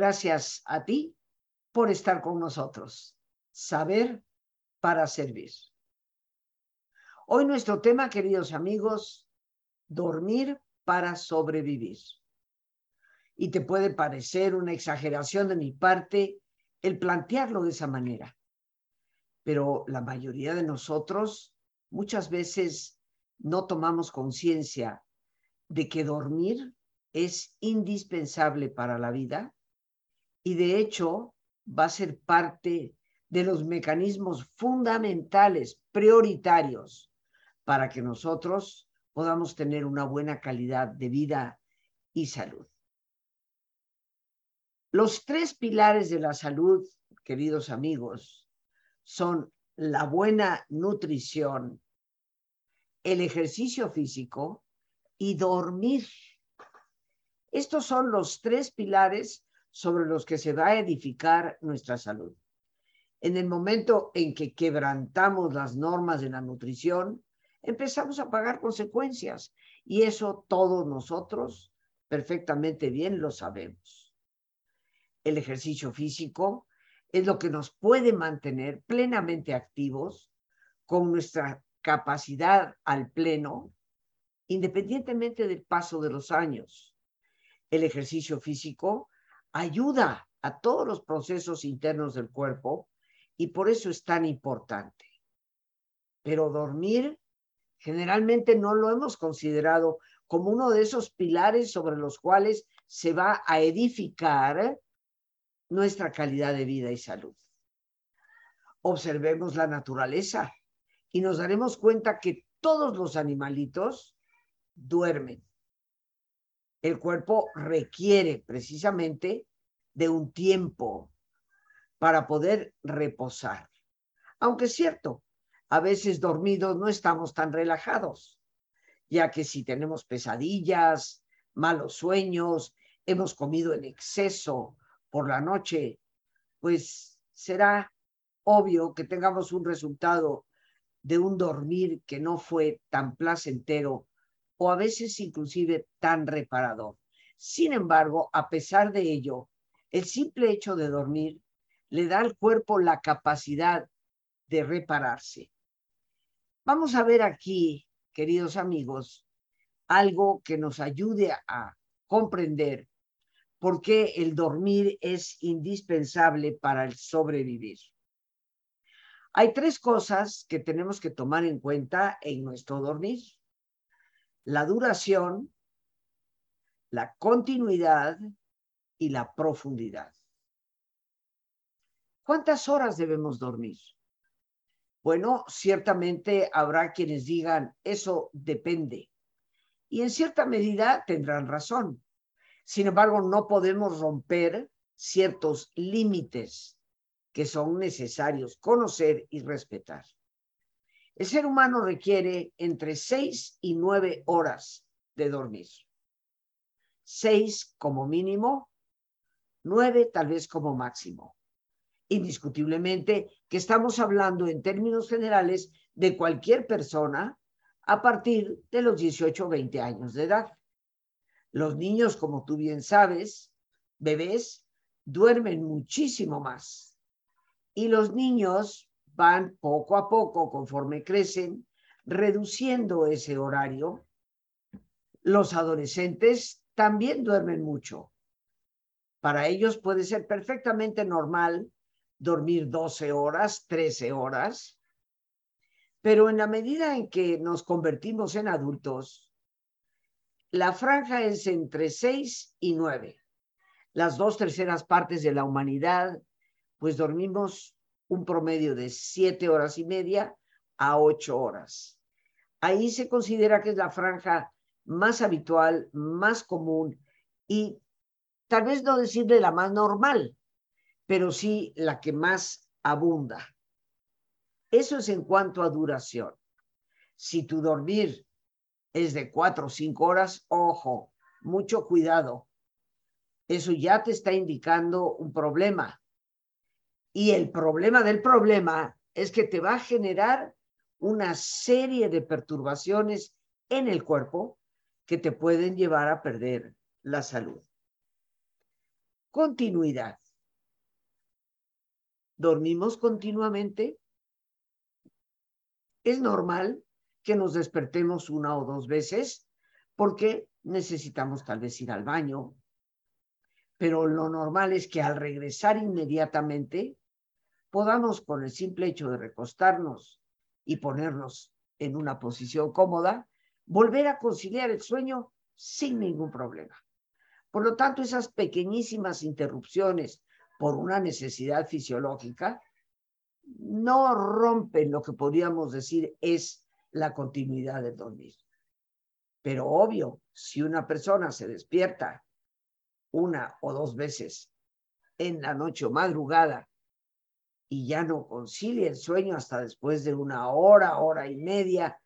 Gracias a ti por estar con nosotros. Saber para servir. Hoy nuestro tema, queridos amigos, dormir para sobrevivir. Y te puede parecer una exageración de mi parte el plantearlo de esa manera. Pero la mayoría de nosotros muchas veces no tomamos conciencia de que dormir es indispensable para la vida y de hecho va a ser parte de los mecanismos fundamentales, prioritarios, para que nosotros podamos tener una buena calidad de vida y salud. Los tres pilares de la salud, queridos amigos, son la buena nutrición, el ejercicio físico y dormir. Estos son los tres pilares sobre los que se va a edificar nuestra salud. En el momento en que quebrantamos las normas de la nutrición, empezamos a pagar consecuencias y eso todos nosotros perfectamente bien lo sabemos. El ejercicio físico es lo que nos puede mantener plenamente activos con nuestra capacidad al pleno, independientemente del paso de los años. El ejercicio físico ayuda a todos los procesos internos del cuerpo y por eso es tan importante. Pero dormir generalmente no lo hemos considerado como uno de esos pilares sobre los cuales se va a edificar nuestra calidad de vida y salud. Observemos la naturaleza y nos daremos cuenta que todos los animalitos duermen el cuerpo requiere precisamente de un tiempo para poder reposar. Aunque es cierto, a veces dormidos no estamos tan relajados, ya que si tenemos pesadillas, malos sueños, hemos comido en exceso por la noche, pues será obvio que tengamos un resultado de un dormir que no fue tan placentero o a veces inclusive tan reparador. Sin embargo, a pesar de ello, el simple hecho de dormir le da al cuerpo la capacidad de repararse. Vamos a ver aquí, queridos amigos, algo que nos ayude a comprender por qué el dormir es indispensable para el sobrevivir. Hay tres cosas que tenemos que tomar en cuenta en nuestro dormir la duración, la continuidad y la profundidad. ¿Cuántas horas debemos dormir? Bueno, ciertamente habrá quienes digan, eso depende. Y en cierta medida tendrán razón. Sin embargo, no podemos romper ciertos límites que son necesarios conocer y respetar. El ser humano requiere entre seis y nueve horas de dormir. Seis como mínimo, nueve tal vez como máximo. Indiscutiblemente que estamos hablando en términos generales de cualquier persona a partir de los 18 o 20 años de edad. Los niños, como tú bien sabes, bebés, duermen muchísimo más. Y los niños van poco a poco, conforme crecen, reduciendo ese horario. Los adolescentes también duermen mucho. Para ellos puede ser perfectamente normal dormir 12 horas, 13 horas, pero en la medida en que nos convertimos en adultos, la franja es entre 6 y 9. Las dos terceras partes de la humanidad, pues dormimos un promedio de siete horas y media a ocho horas. Ahí se considera que es la franja más habitual, más común y tal vez no decirle la más normal, pero sí la que más abunda. Eso es en cuanto a duración. Si tu dormir es de cuatro o cinco horas, ojo, mucho cuidado. Eso ya te está indicando un problema. Y el problema del problema es que te va a generar una serie de perturbaciones en el cuerpo que te pueden llevar a perder la salud. continuidad. ¿Dormimos continuamente? Es normal que nos despertemos una o dos veces porque necesitamos tal vez ir al baño, pero lo normal es que al regresar inmediatamente podamos con el simple hecho de recostarnos y ponernos en una posición cómoda, volver a conciliar el sueño sin ningún problema. Por lo tanto, esas pequeñísimas interrupciones por una necesidad fisiológica no rompen lo que podríamos decir es la continuidad del dormir. Pero obvio, si una persona se despierta una o dos veces en la noche o madrugada y ya no concilia el sueño hasta después de una hora, hora y media,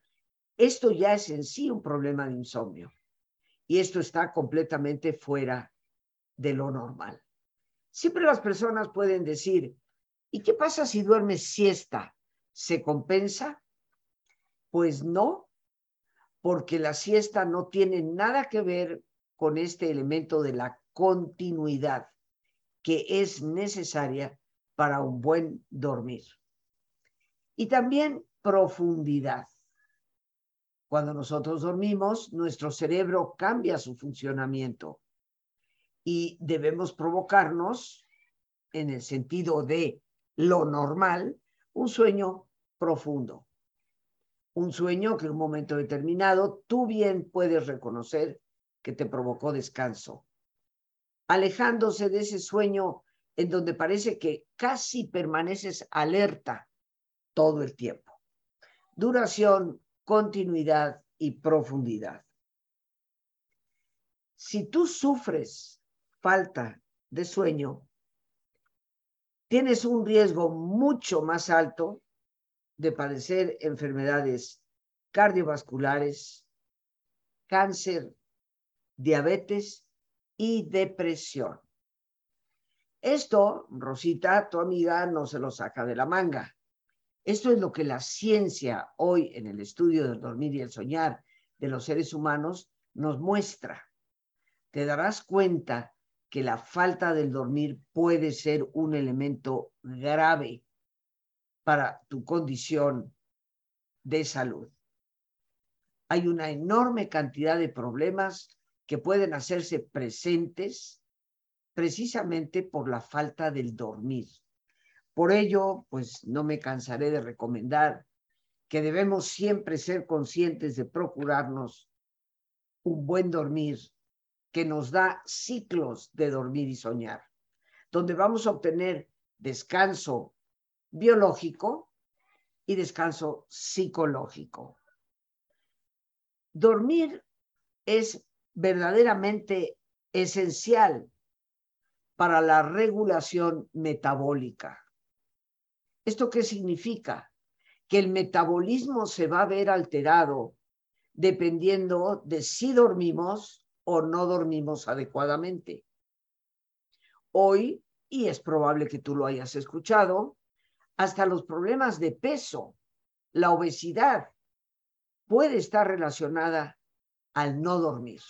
esto ya es en sí un problema de insomnio. Y esto está completamente fuera de lo normal. Siempre las personas pueden decir, ¿y qué pasa si duermes siesta? ¿Se compensa? Pues no, porque la siesta no tiene nada que ver con este elemento de la continuidad que es necesaria para un buen dormir. Y también profundidad. Cuando nosotros dormimos, nuestro cerebro cambia su funcionamiento y debemos provocarnos, en el sentido de lo normal, un sueño profundo. Un sueño que en un momento determinado tú bien puedes reconocer que te provocó descanso. Alejándose de ese sueño en donde parece que casi permaneces alerta todo el tiempo. Duración, continuidad y profundidad. Si tú sufres falta de sueño, tienes un riesgo mucho más alto de padecer enfermedades cardiovasculares, cáncer, diabetes y depresión. Esto, Rosita, tu amiga, no se lo saca de la manga. Esto es lo que la ciencia hoy en el estudio del dormir y el soñar de los seres humanos nos muestra. Te darás cuenta que la falta del dormir puede ser un elemento grave para tu condición de salud. Hay una enorme cantidad de problemas que pueden hacerse presentes precisamente por la falta del dormir. Por ello, pues no me cansaré de recomendar que debemos siempre ser conscientes de procurarnos un buen dormir que nos da ciclos de dormir y soñar, donde vamos a obtener descanso biológico y descanso psicológico. Dormir es verdaderamente esencial para la regulación metabólica. ¿Esto qué significa? Que el metabolismo se va a ver alterado dependiendo de si dormimos o no dormimos adecuadamente. Hoy, y es probable que tú lo hayas escuchado, hasta los problemas de peso, la obesidad, puede estar relacionada al no dormir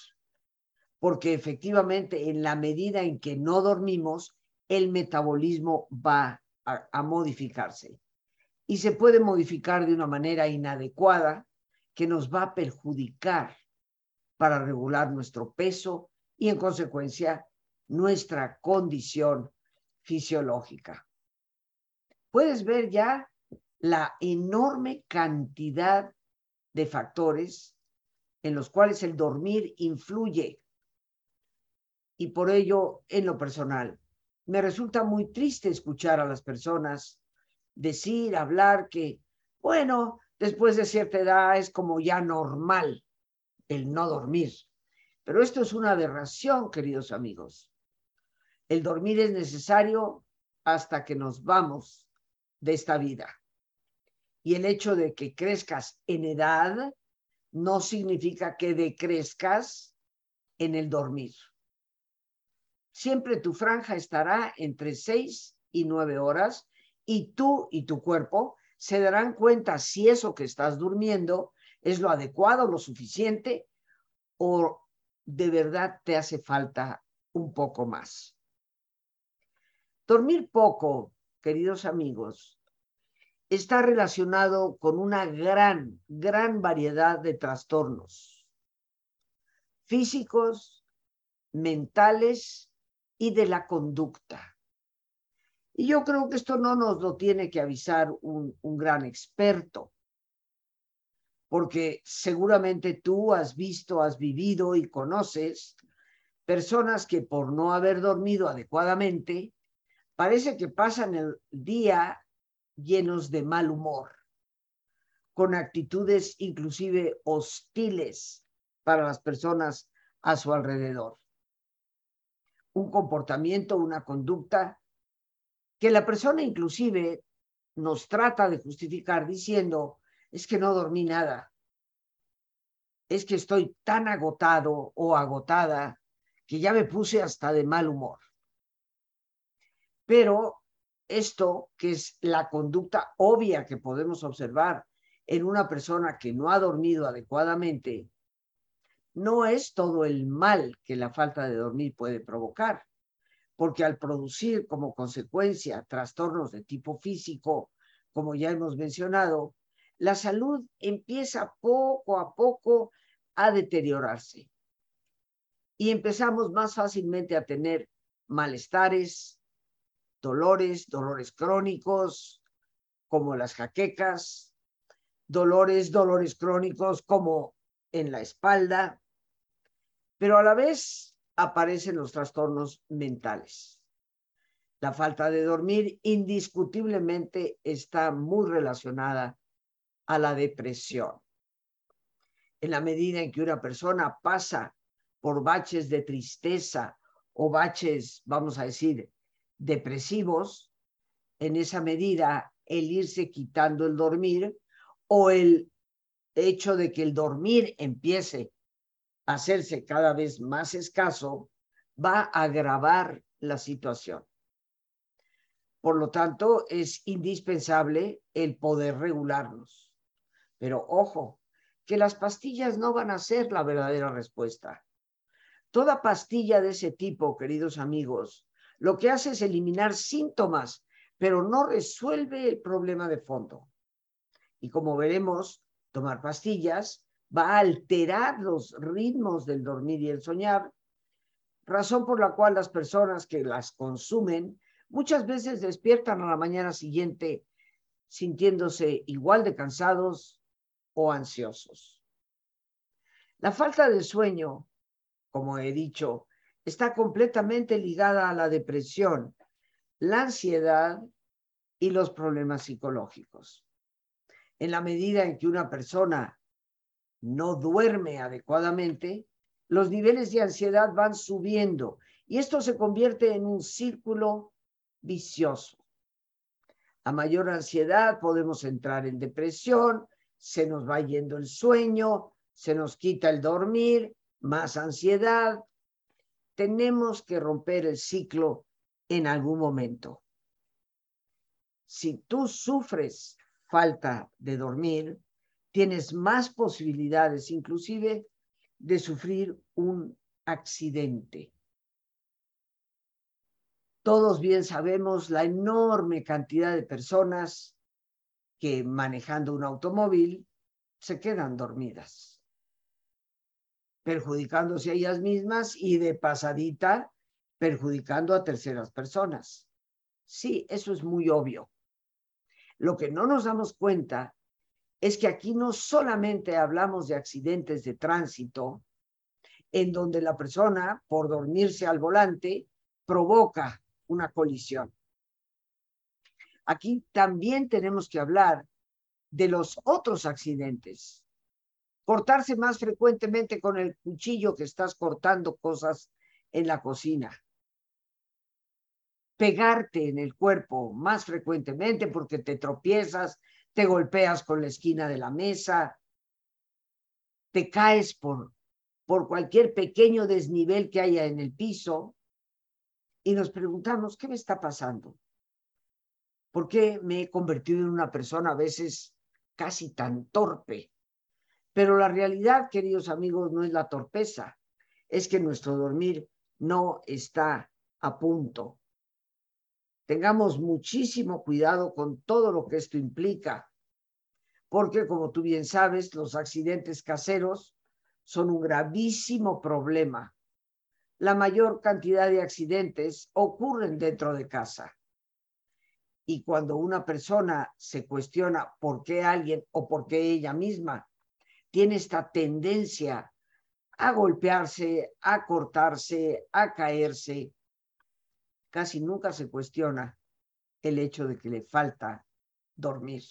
porque efectivamente en la medida en que no dormimos, el metabolismo va a, modificarse. Y se puede modificar de una manera inadecuada que nos va a perjudicar para regular nuestro peso y en consecuencia nuestra condición fisiológica. Puedes ver ya la enorme cantidad de factores en los cuales el dormir influye y por ello, en lo personal, me resulta muy triste escuchar a las personas decir, hablar que, bueno, después de cierta edad es como ya normal el no dormir. Pero esto es una aberración, queridos amigos. El dormir es necesario hasta que nos vamos de esta vida. Y el hecho de que crezcas en edad no significa que decrezcas en el dormir siempre tu franja estará entre seis y nueve horas y tú y tu cuerpo se darán cuenta si eso que estás durmiendo es lo adecuado, lo suficiente o de verdad te hace falta un poco más. Dormir poco, queridos amigos, está relacionado con una gran, gran variedad de trastornos físicos, mentales y de la conducta. Y yo creo que esto no nos lo tiene que avisar un, un gran experto, porque seguramente tú has visto, has vivido y conoces personas que por no haber dormido adecuadamente, parece que pasan el día llenos de mal humor, con actitudes inclusive hostiles para las personas a su alrededor. Un comportamiento, una conducta que la persona inclusive nos trata de justificar diciendo, es que no dormí nada, es que estoy tan agotado o agotada que ya me puse hasta de mal humor. Pero esto, que es la conducta obvia que podemos observar en una persona que no ha dormido adecuadamente, no es todo el mal que la falta de dormir puede provocar, porque al producir como consecuencia trastornos de tipo físico, como ya hemos mencionado, la salud empieza poco a poco a deteriorarse. Y empezamos más fácilmente a tener malestares, dolores, dolores crónicos, como las jaquecas, dolores, dolores crónicos como en la espalda, pero a la vez aparecen los trastornos mentales. La falta de dormir indiscutiblemente está muy relacionada a la depresión. En la medida en que una persona pasa por baches de tristeza o baches, vamos a decir, depresivos, en esa medida el irse quitando el dormir o el hecho de que el dormir empiece hacerse cada vez más escaso, va a agravar la situación. Por lo tanto, es indispensable el poder regularnos. Pero ojo, que las pastillas no van a ser la verdadera respuesta. Toda pastilla de ese tipo, queridos amigos, lo que hace es eliminar síntomas, pero no resuelve el problema de fondo. Y como veremos, tomar pastillas va a alterar los ritmos del dormir y el soñar, razón por la cual las personas que las consumen muchas veces despiertan a la mañana siguiente sintiéndose igual de cansados o ansiosos. La falta de sueño, como he dicho, está completamente ligada a la depresión, la ansiedad y los problemas psicológicos. En la medida en que una persona no duerme adecuadamente, los niveles de ansiedad van subiendo y esto se convierte en un círculo vicioso. A mayor ansiedad podemos entrar en depresión, se nos va yendo el sueño, se nos quita el dormir, más ansiedad, tenemos que romper el ciclo en algún momento. Si tú sufres falta de dormir, tienes más posibilidades inclusive de sufrir un accidente. Todos bien sabemos la enorme cantidad de personas que manejando un automóvil se quedan dormidas perjudicándose a ellas mismas y de pasadita perjudicando a terceras personas. Sí, eso es muy obvio. Lo que no nos damos cuenta es que aquí no solamente hablamos de accidentes de tránsito, en donde la persona, por dormirse al volante, provoca una colisión. Aquí también tenemos que hablar de los otros accidentes, cortarse más frecuentemente con el cuchillo que estás cortando cosas en la cocina, pegarte en el cuerpo más frecuentemente porque te tropiezas, te golpeas con la esquina de la mesa, te caes por, por cualquier pequeño desnivel que haya en el piso y nos preguntamos, ¿qué me está pasando? ¿Por qué me he convertido en una persona a veces casi tan torpe? Pero la realidad, queridos amigos, no es la torpeza, es que nuestro dormir no está a punto. Tengamos muchísimo cuidado con todo lo que esto implica, porque como tú bien sabes, los accidentes caseros son un gravísimo problema. La mayor cantidad de accidentes ocurren dentro de casa. Y cuando una persona se cuestiona por qué alguien o por qué ella misma tiene esta tendencia a golpearse, a cortarse, a caerse, casi nunca se cuestiona el hecho de que le falta dormir.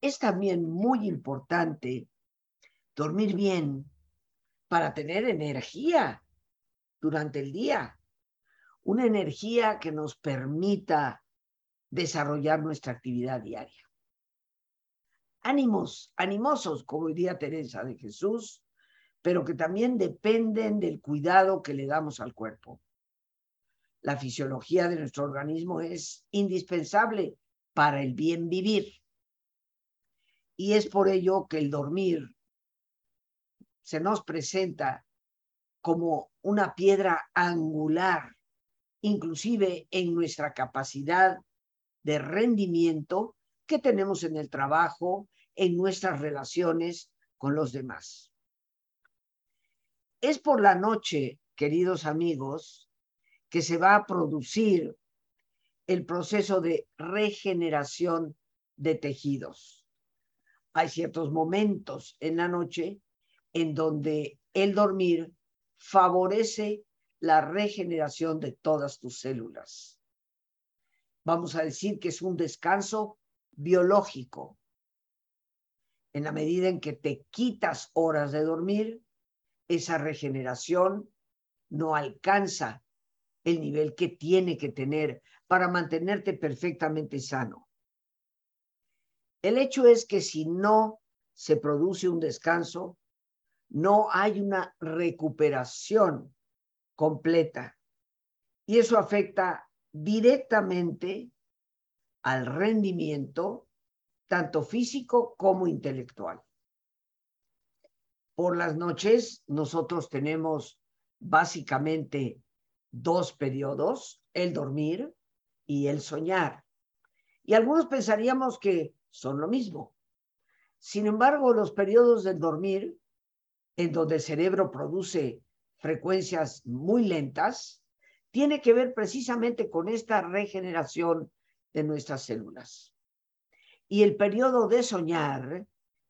Es también muy importante dormir bien para tener energía durante el día, una energía que nos permita desarrollar nuestra actividad diaria. Ánimos, animosos, como diría Teresa de Jesús, pero que también dependen del cuidado que le damos al cuerpo. La fisiología de nuestro organismo es indispensable para el bien vivir. Y es por ello que el dormir se nos presenta como una piedra angular, inclusive en nuestra capacidad de rendimiento que tenemos en el trabajo, en nuestras relaciones con los demás. Es por la noche, queridos amigos, que se va a producir el proceso de regeneración de tejidos. Hay ciertos momentos en la noche en donde el dormir favorece la regeneración de todas tus células vamos a decir que es un descanso biológico. En la medida en que te quitas horas de dormir, esa regeneración no alcanza el nivel que tiene que tener para mantenerte perfectamente sano. El hecho es que si no se produce un descanso, no hay una recuperación completa. Y eso afecta directamente al rendimiento, tanto físico como intelectual. Por las noches nosotros tenemos básicamente dos periodos, el dormir y el soñar. Y algunos pensaríamos que son lo mismo. Sin embargo, los periodos del dormir, en donde el cerebro produce frecuencias muy lentas, tiene que ver precisamente con esta regeneración de nuestras células. Y el periodo de soñar,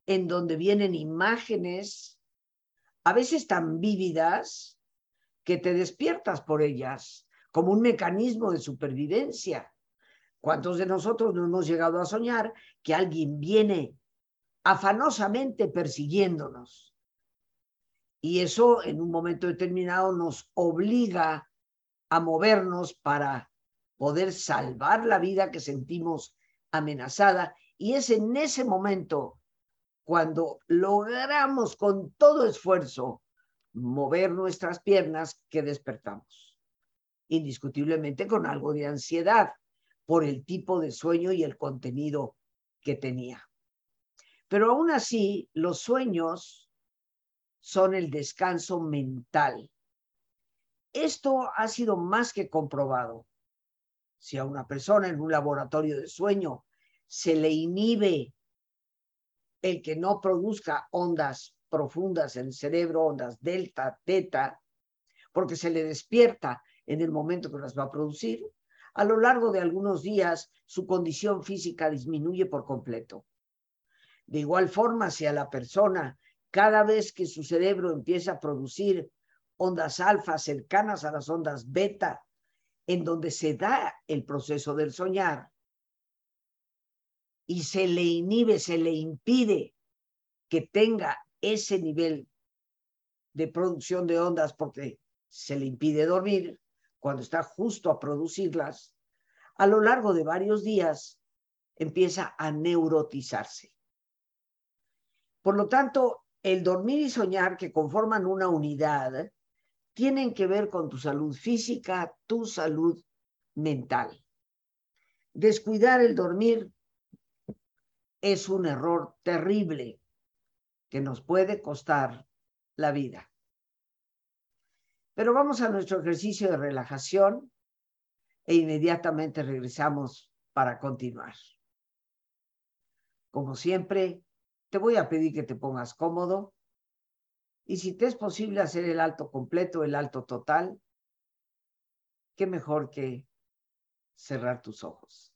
en donde vienen imágenes, a veces tan vívidas, que te despiertas por ellas, como un mecanismo de supervivencia. ¿Cuántos de nosotros no hemos llegado a soñar que alguien viene afanosamente persiguiéndonos? Y eso en un momento determinado nos obliga a movernos para poder salvar la vida que sentimos amenazada. Y es en ese momento cuando logramos con todo esfuerzo mover nuestras piernas que despertamos. Indiscutiblemente con algo de ansiedad por el tipo de sueño y el contenido que tenía. Pero aún así, los sueños son el descanso mental esto ha sido más que comprobado. Si a una persona en un laboratorio de sueño se le inhibe el que no produzca ondas profundas en el cerebro, ondas delta, teta, porque se le despierta en el momento que las va a producir, a lo largo de algunos días su condición física disminuye por completo. De igual forma, si a la persona cada vez que su cerebro empieza a producir ondas alfa cercanas a las ondas beta, en donde se da el proceso del soñar y se le inhibe, se le impide que tenga ese nivel de producción de ondas porque se le impide dormir cuando está justo a producirlas, a lo largo de varios días empieza a neurotizarse. Por lo tanto, el dormir y soñar que conforman una unidad tienen que ver con tu salud física, tu salud mental. Descuidar el dormir es un error terrible que nos puede costar la vida. Pero vamos a nuestro ejercicio de relajación. e inmediatamente regresamos para continuar. Como siempre, te voy a pedir que te pongas cómodo y si te es posible hacer el alto completo, el alto total, qué mejor que cerrar tus ojos.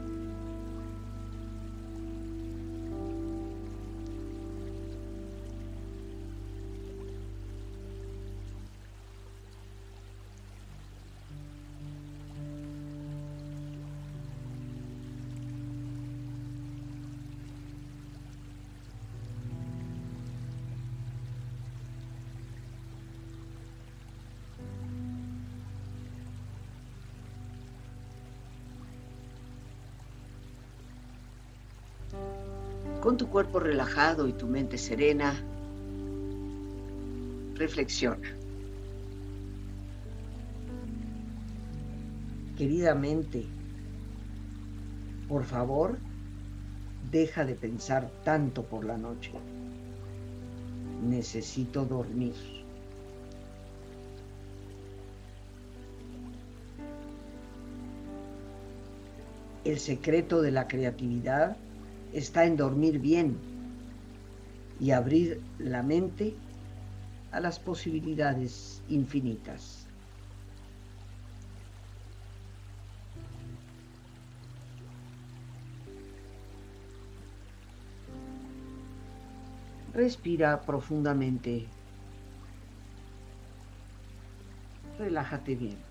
Tu cuerpo relajado y tu mente serena, reflexiona. Querida mente, por favor, deja de pensar tanto por la noche. Necesito dormir. El secreto de la creatividad está en dormir bien y abrir la mente a las posibilidades infinitas. Respira profundamente. Relájate bien.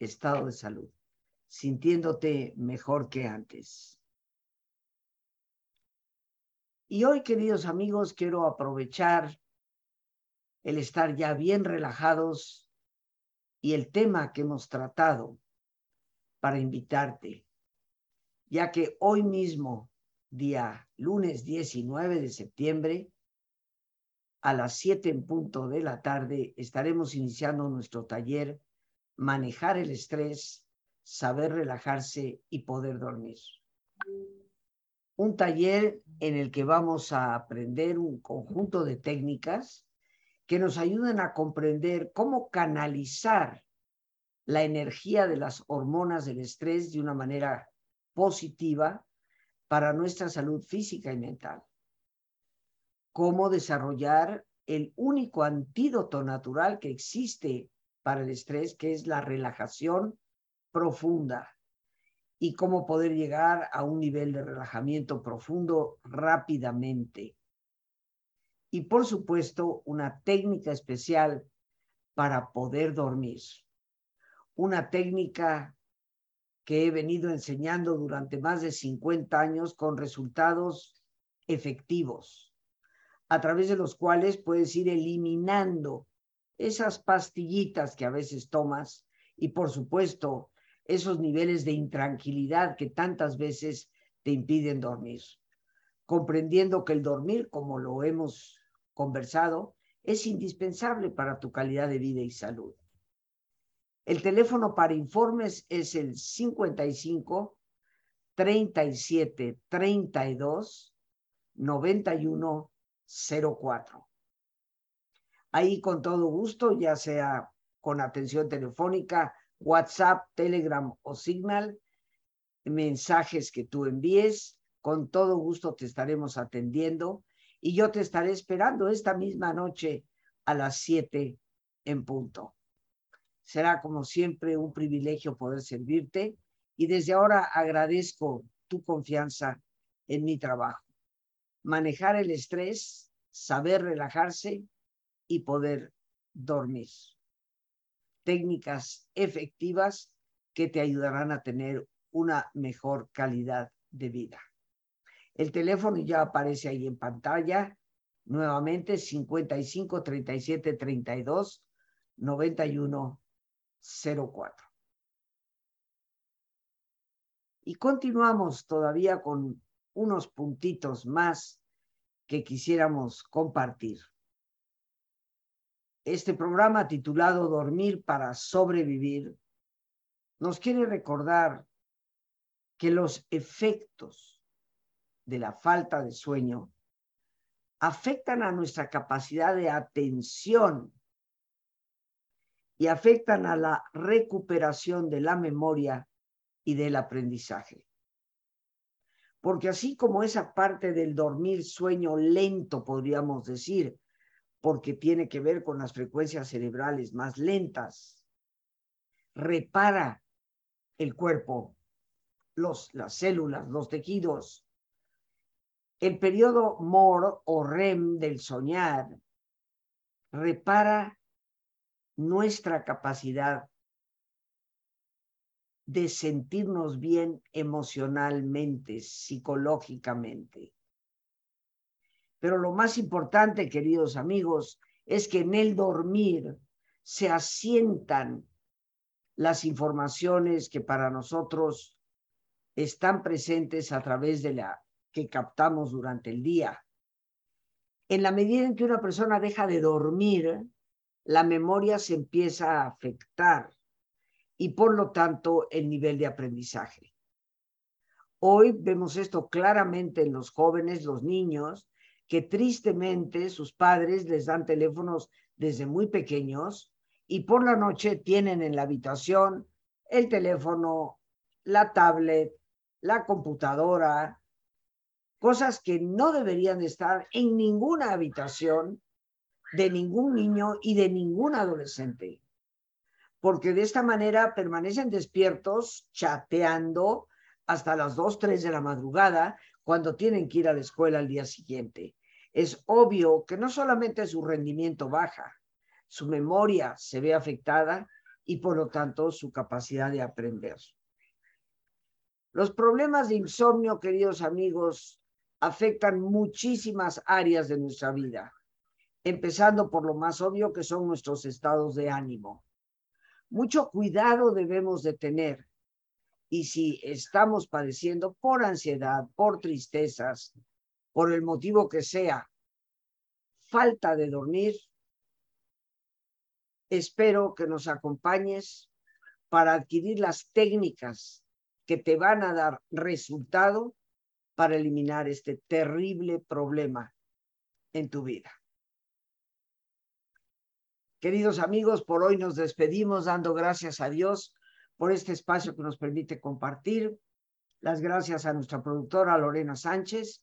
estado de salud, sintiéndote mejor que antes. Y hoy, queridos amigos, quiero aprovechar el estar ya bien relajados y el tema que hemos tratado para invitarte, ya que hoy mismo, día lunes 19 de septiembre, a las 7 en punto de la tarde, estaremos iniciando nuestro taller manejar el estrés, saber relajarse y poder dormir. Un taller en el que vamos a aprender un conjunto de técnicas que nos ayuden a comprender cómo canalizar la energía de las hormonas del estrés de una manera positiva para nuestra salud física y mental. Cómo desarrollar el único antídoto natural que existe para el estrés, que es la relajación profunda y cómo poder llegar a un nivel de relajamiento profundo rápidamente. Y por supuesto, una técnica especial para poder dormir. Una técnica que he venido enseñando durante más de 50 años con resultados efectivos, a través de los cuales puedes ir eliminando esas pastillitas que a veces tomas y por supuesto esos niveles de intranquilidad que tantas veces te impiden dormir. Comprendiendo que el dormir, como lo hemos conversado, es indispensable para tu calidad de vida y salud. El teléfono para informes es el 55 37 32 91 04 ahí con todo gusto, ya sea con atención telefónica, WhatsApp, Telegram o Signal, mensajes que tú envíes. Con todo gusto te estaremos atendiendo y yo te estaré esperando esta misma noche a las 7 en punto. Será como siempre un privilegio poder servirte y desde ahora agradezco tu confianza en mi trabajo. Manejar el estrés, saber relajarse y poder dormir. Técnicas efectivas que te ayudarán a tener una mejor calidad de vida. El teléfono ya aparece ahí en pantalla. Nuevamente 55 37 32 91 04. Y continuamos todavía con unos puntitos más que quisiéramos compartir. Este programa titulado Dormir para sobrevivir nos quiere recordar que los efectos de la falta de sueño afectan a nuestra capacidad de atención y afectan a la recuperación de la memoria y del aprendizaje. Porque así como esa parte del dormir sueño lento, podríamos decir, porque tiene que ver con las frecuencias cerebrales más lentas, repara el cuerpo, las células, los tejidos. El periodo MOR o REM del soñar repara nuestra capacidad de sentirnos bien emocionalmente, psicológicamente. Pero lo más importante, queridos amigos, es que en el dormir se asientan las informaciones que para nosotros están presentes a través de la que captamos durante el día. En la medida en que una persona deja de dormir, la memoria se empieza a afectar y por lo tanto el nivel de aprendizaje. Hoy vemos esto claramente en los jóvenes, los niños, que tristemente sus padres les dan teléfonos desde muy pequeños y por la noche tienen en la habitación el teléfono, la tablet, la computadora, cosas que no deberían estar en ninguna habitación de ningún niño y de ningún adolescente porque de esta manera permanecen despiertos chateando hasta las 2, 3 de la madrugada cuando tienen que ir a la escuela al día siguiente. Es obvio que no solamente su rendimiento baja, su memoria se ve afectada y por lo tanto su capacidad de aprender. Los problemas de insomnio, queridos amigos, afectan muchísimas áreas de nuestra vida, empezando por lo más obvio que son nuestros estados de ánimo mucho cuidado debemos de tener. Y si estamos padeciendo por ansiedad, por tristezas, por el motivo que sea, falta de dormir, espero que nos acompañes para adquirir las técnicas que te van a dar resultado para eliminar este terrible problema en tu vida. Queridos amigos, por hoy nos despedimos dando gracias a Dios por este espacio que nos permite compartir. Las gracias a nuestra productora Lorena Sánchez